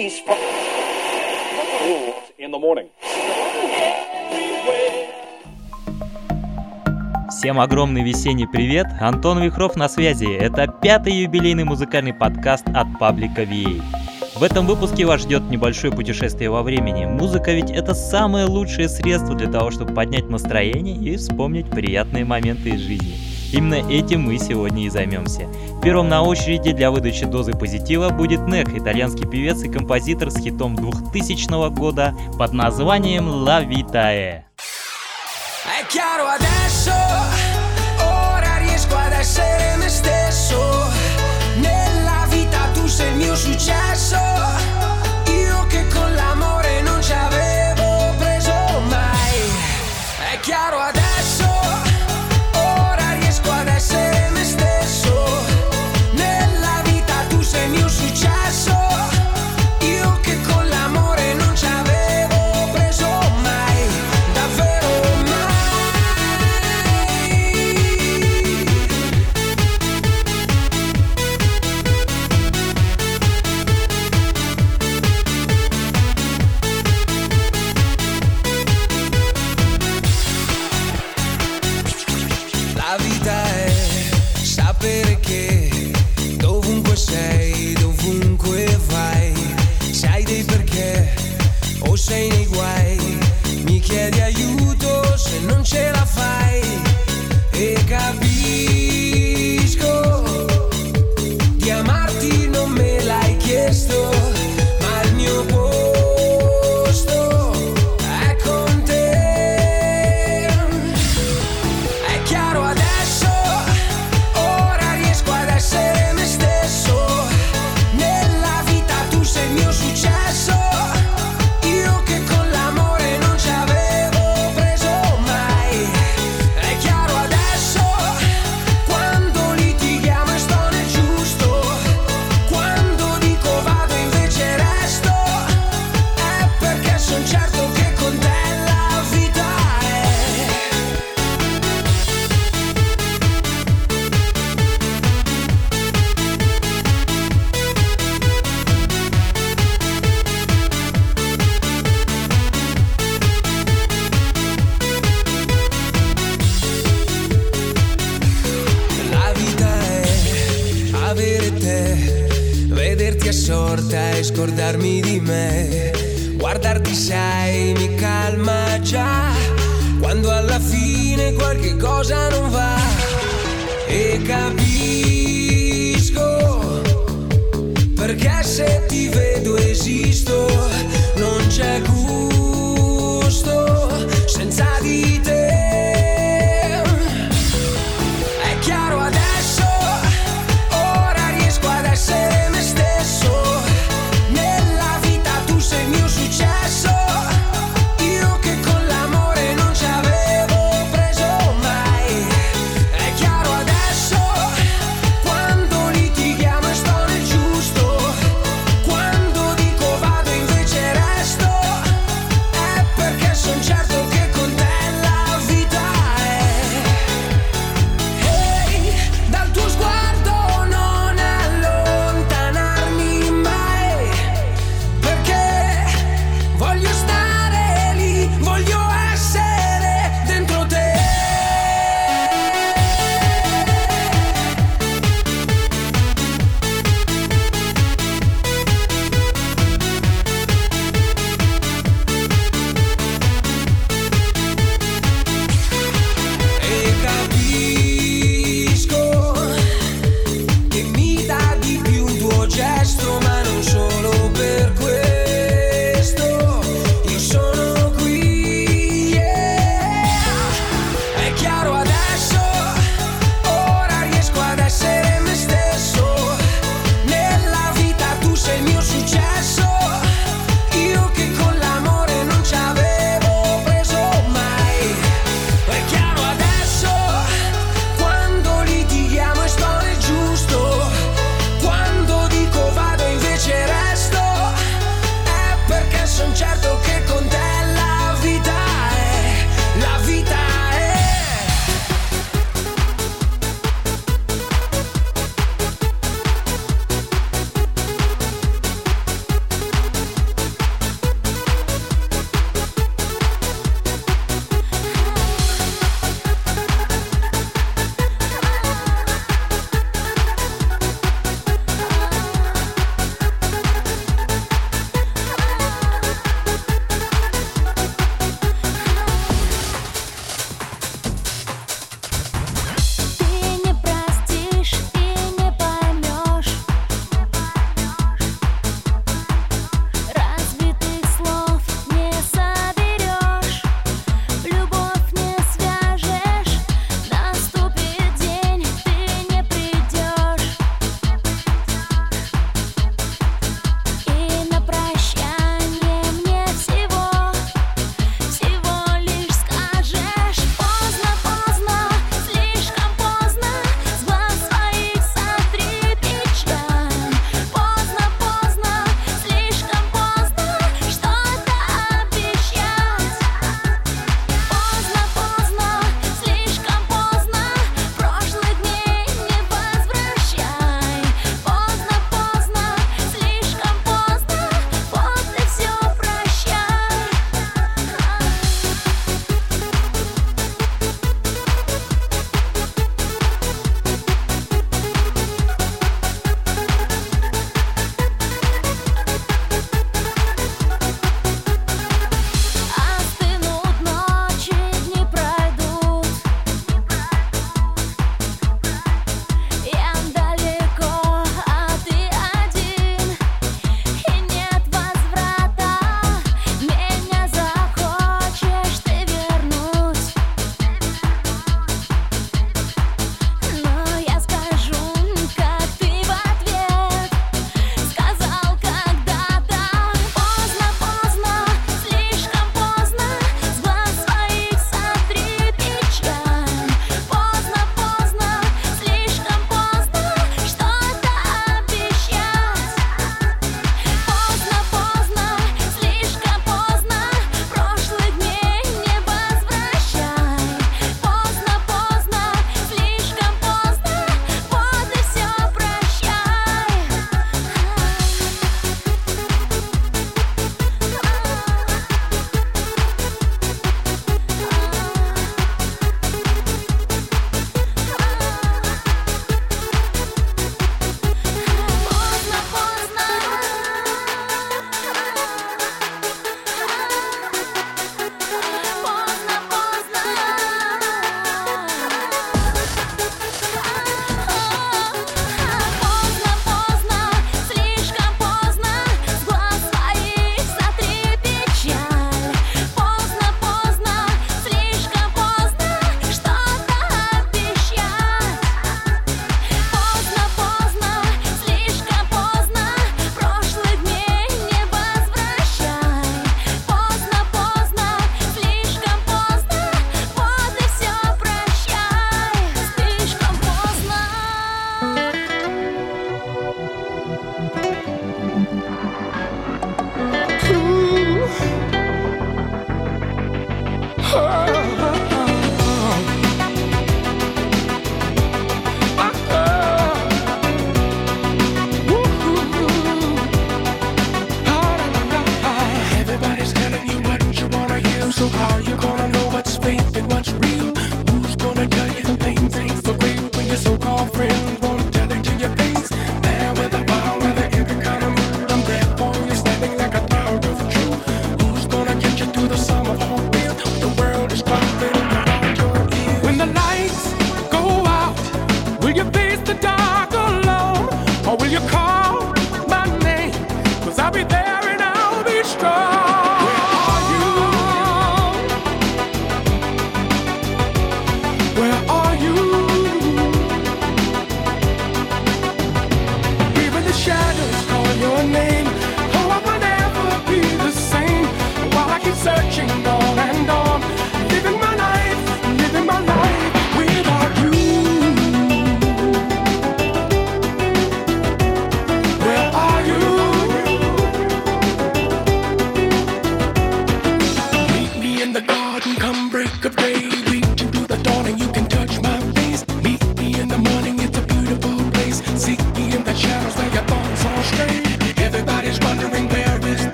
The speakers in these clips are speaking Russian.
police from in the morning. Всем огромный весенний привет! Антон Вихров на связи. Это пятый юбилейный музыкальный подкаст от паблика VA. В этом выпуске вас ждет небольшое путешествие во времени. Музыка ведь это самое лучшее средство для того, чтобы поднять настроение и вспомнить приятные моменты из жизни. Именно этим мы сегодня и займемся. Первым на очереди для выдачи дозы позитива будет Нек, итальянский певец и композитор с хитом 2000 года под названием «La Vitae». Nella vita tu sei il mio successo. sei nei guai, mi chiedi aiuto se non ce la fai.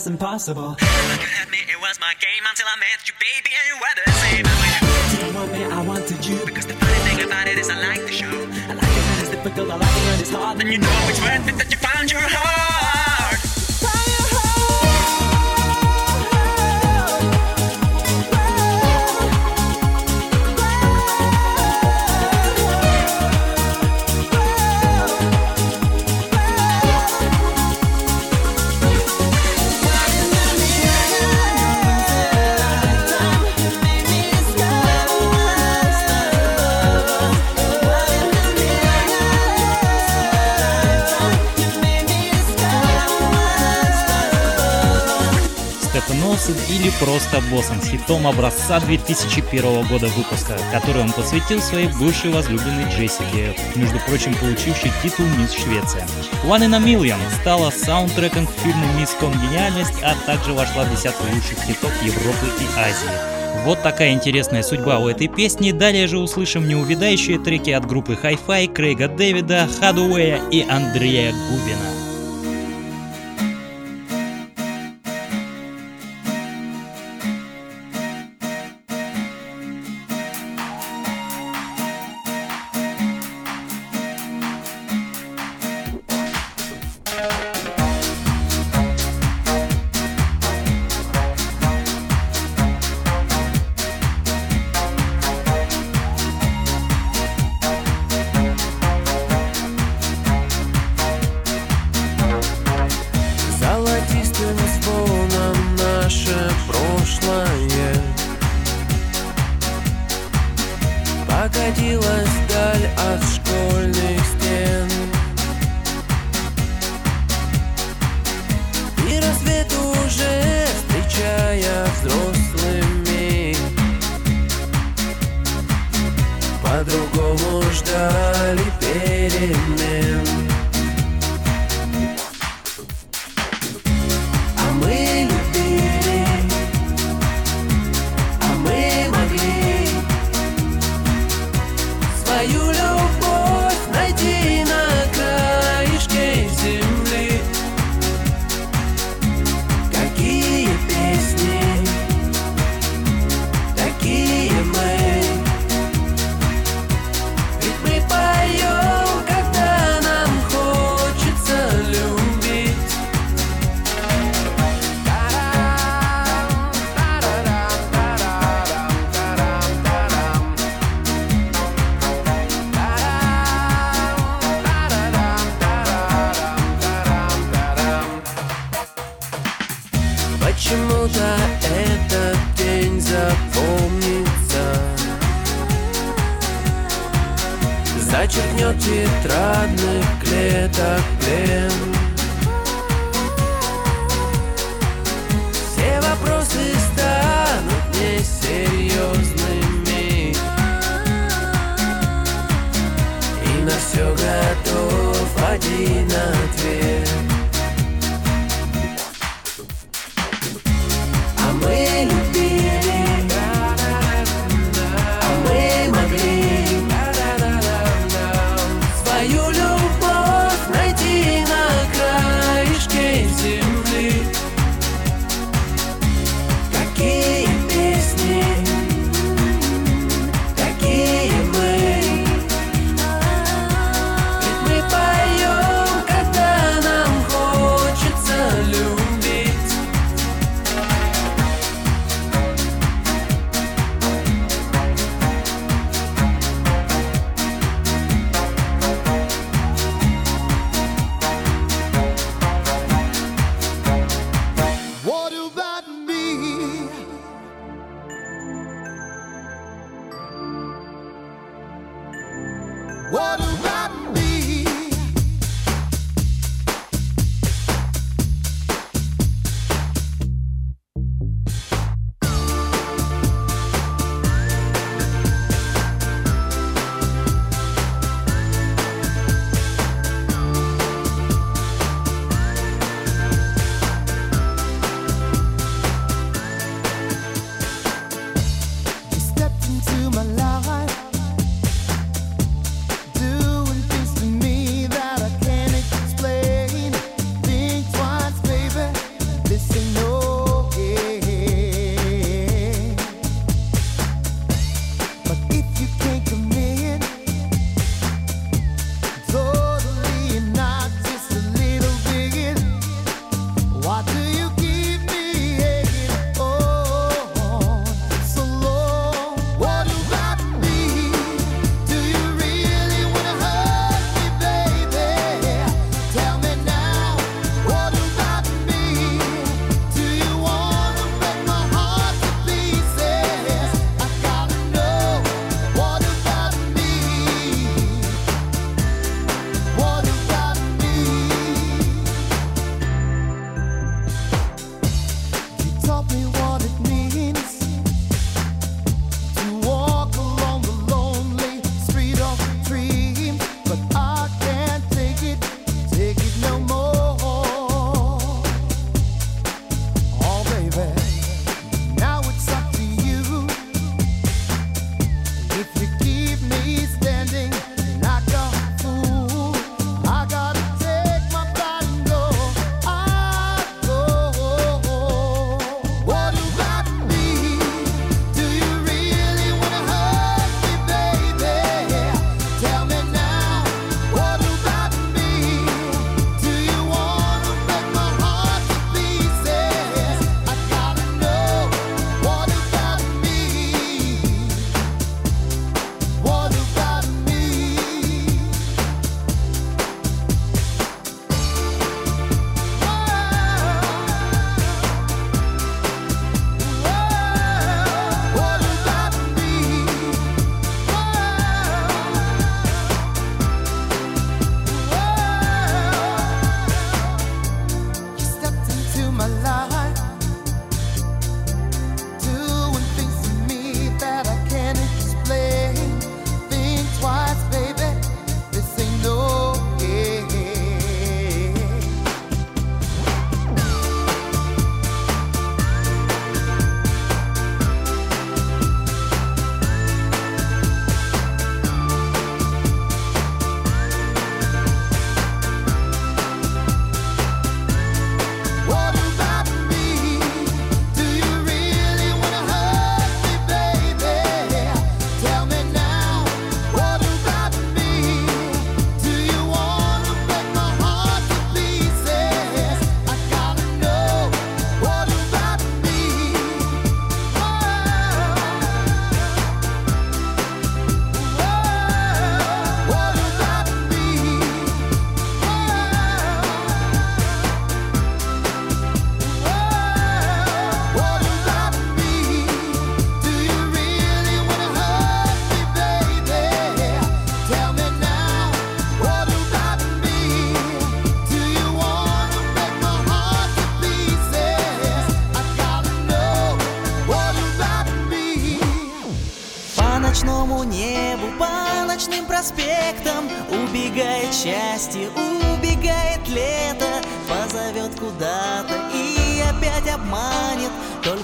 Was impossible. Look at me, it was my game until I met you, baby, and you were the same. You didn't want me, I wanted you. Because the funny thing about it is I like the show. I like it when it's difficult, I like it when it's hard. Then you know it's worth it that you found your heart. Или просто Боссом с хитом образца 2001 года выпуска, который он посвятил своей бывшей возлюбленной Джессике, между прочим, получившей титул Мисс Швеция. One in a Million стала саундтреком к фильму Мисс Конгениальность, а также вошла в десятку лучших хитов Европы и Азии. Вот такая интересная судьба у этой песни. Далее же услышим неувядающие треки от группы Hi-Fi, Крейга Дэвида, Хадуэя и Андрея Губина. What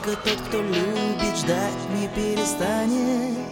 Только тот, кто любит ждать, не перестанет.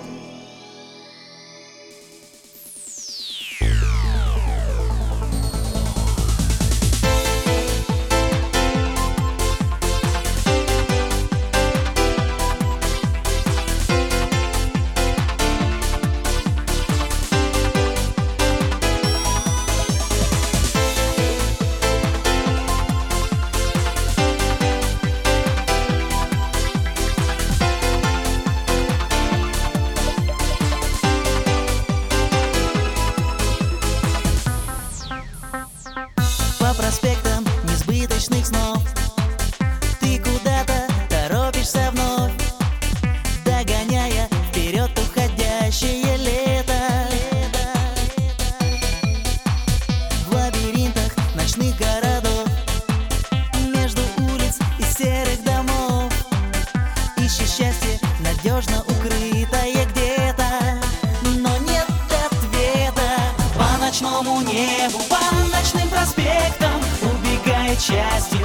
небу по ночным проспектам. Убегает счастье.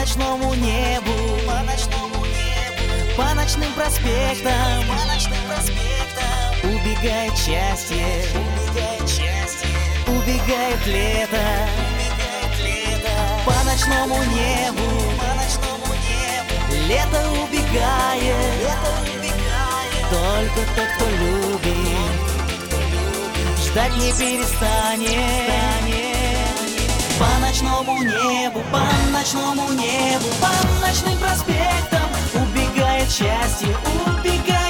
Ночному небу, по ночному небу, по ночным проспектам, по ночным проспектам. Убегает счастье, убегает счастье, убегает лето, убегает лето. По ночному небу, по ночному небу. Лето убегает, лето убегает. Только тот, кто любит, ждать не перестанет. Ночному небу, по ночному небу, по ночным проспектам. Убегает счастье, убегает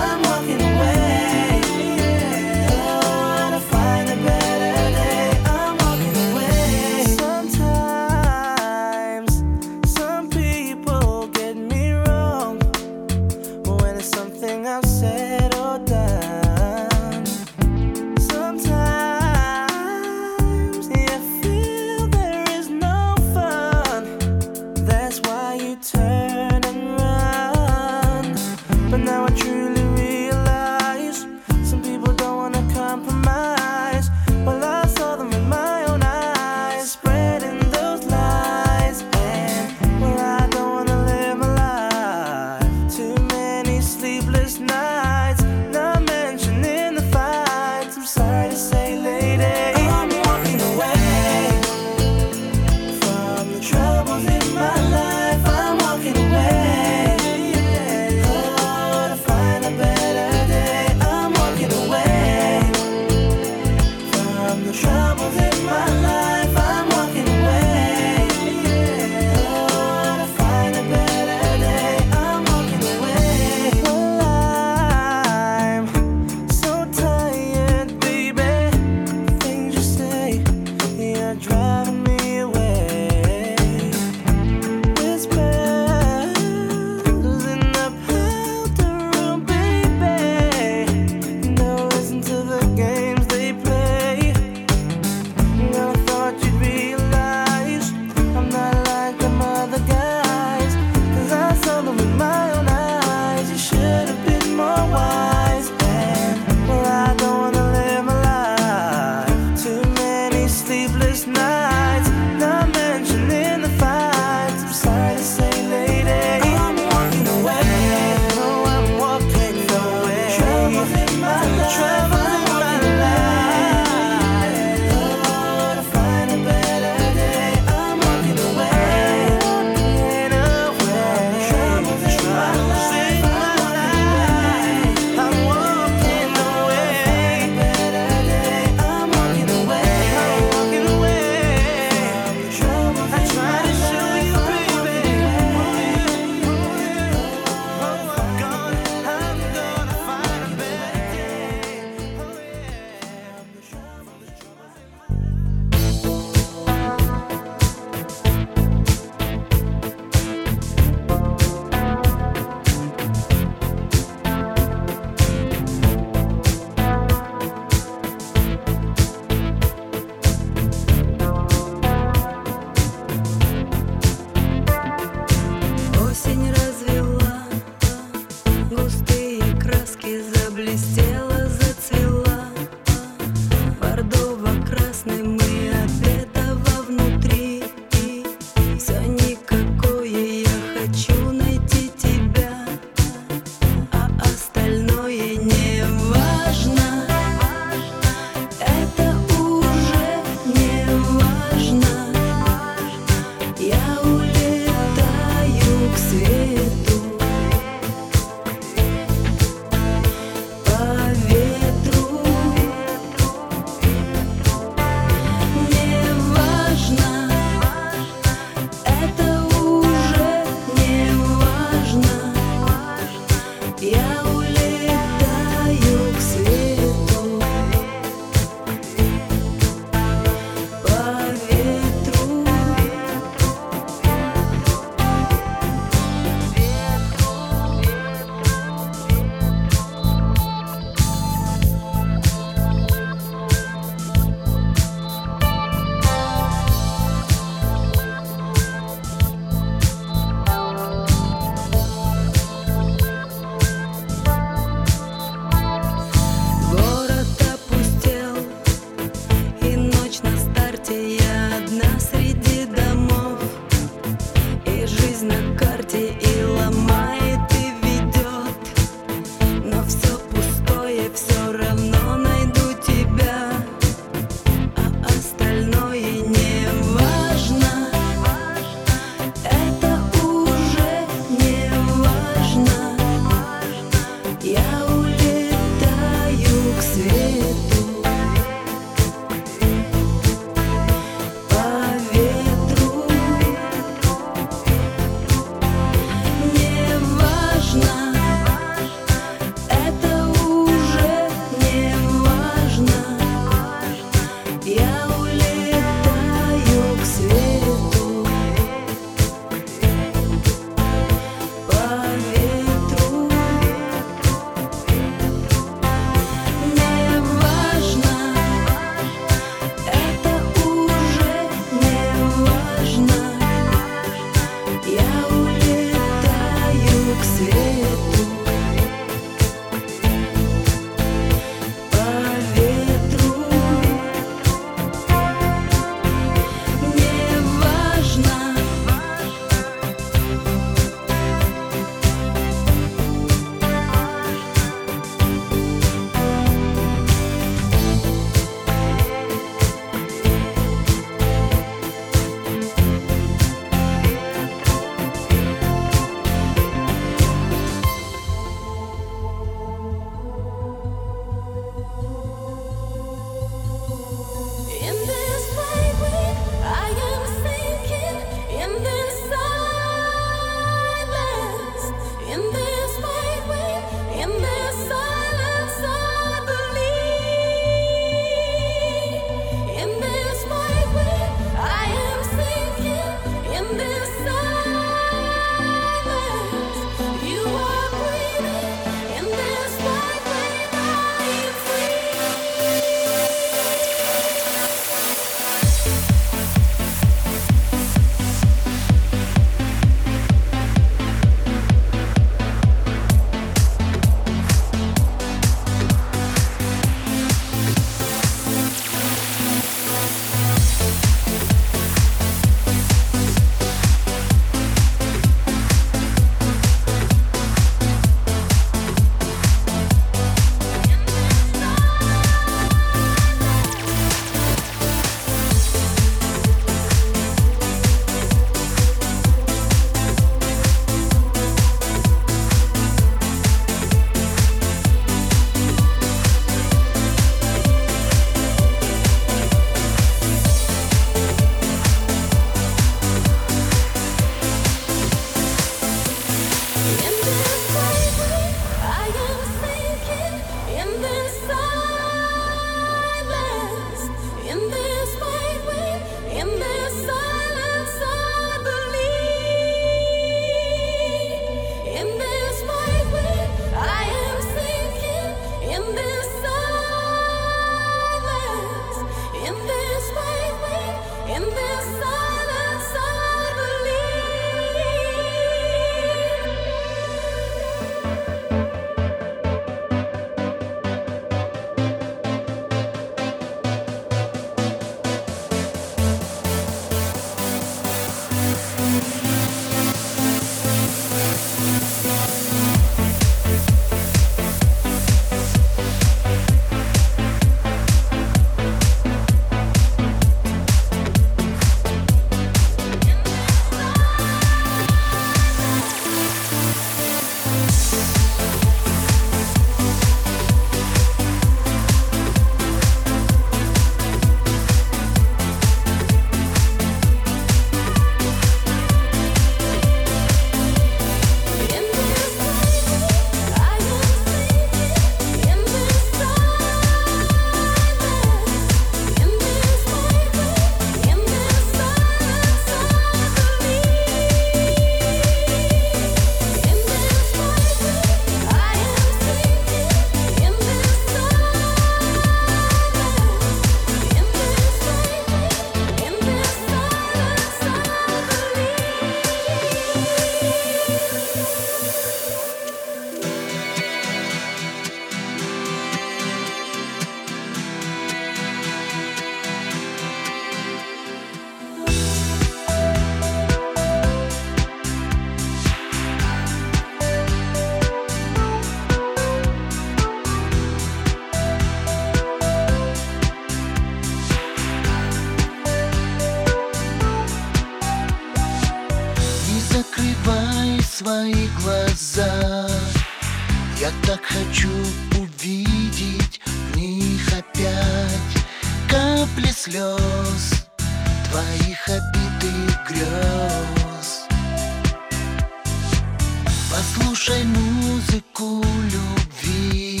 Слушай музыку любви.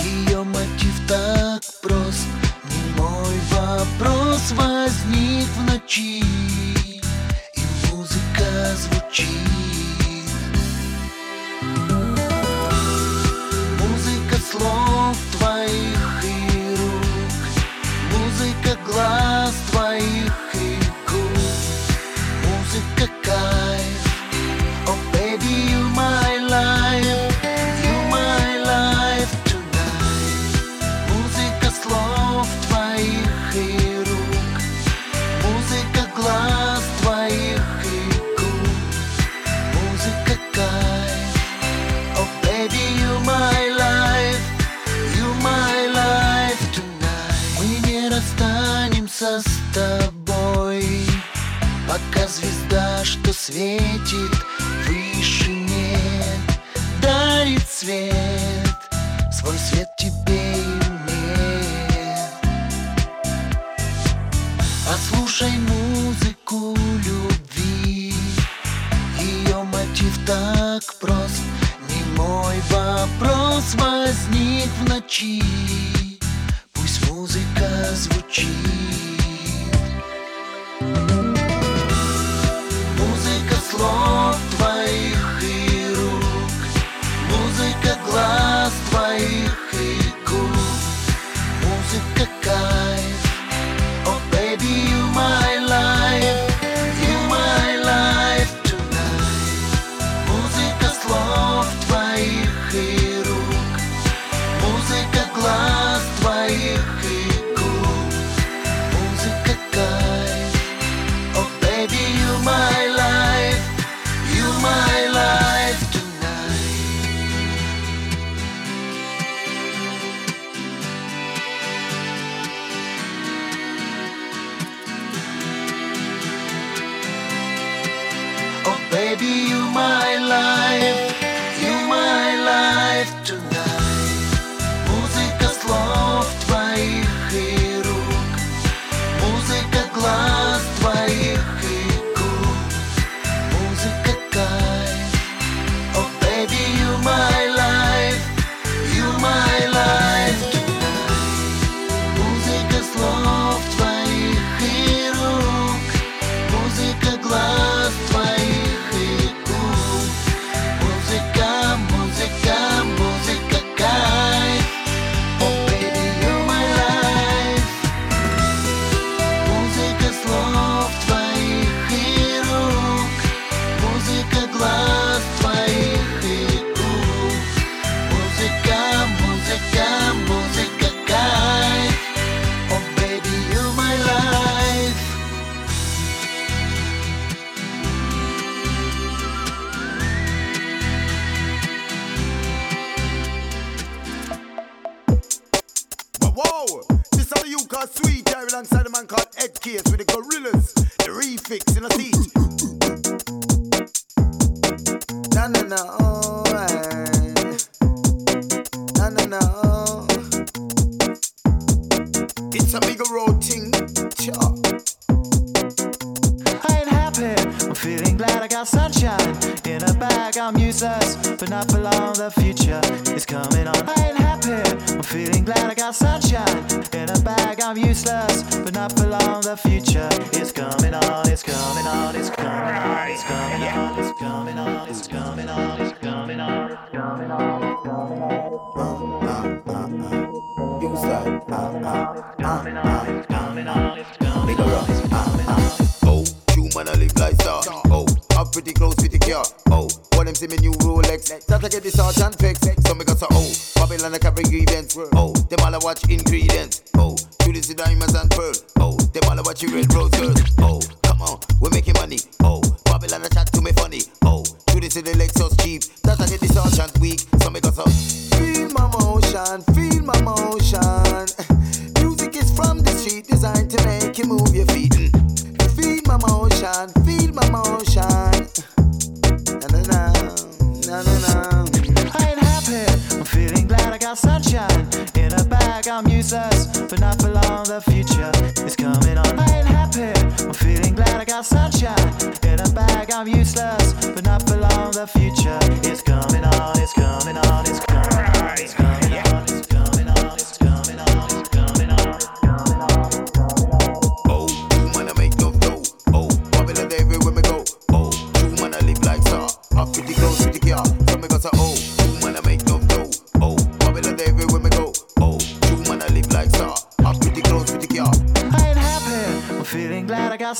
Ее мотив так прост. Не мой вопрос возник в ночи. И музыка звучит. светит выше мне, дарит свет. Drive alongside a man called Ed Case with the gorillas, the refix in a seat.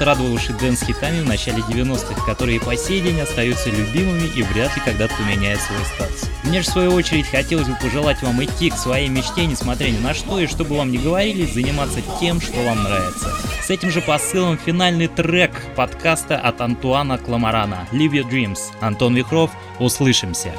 Немецкий дуэт, радовавший dance-хитами в начале 90-х, которые по сей день остаются любимыми и вряд ли когда-то поменяют свой статус. Мне же в свою очередь хотелось бы пожелать вам идти к своей мечте, несмотря ни на что, и чтобы вам не говорили, заниматься тем, что вам нравится. С этим же посылом финальный трек подкаста от Антуана Кламарана «Live Your Dreams». Антон Вихров, услышимся!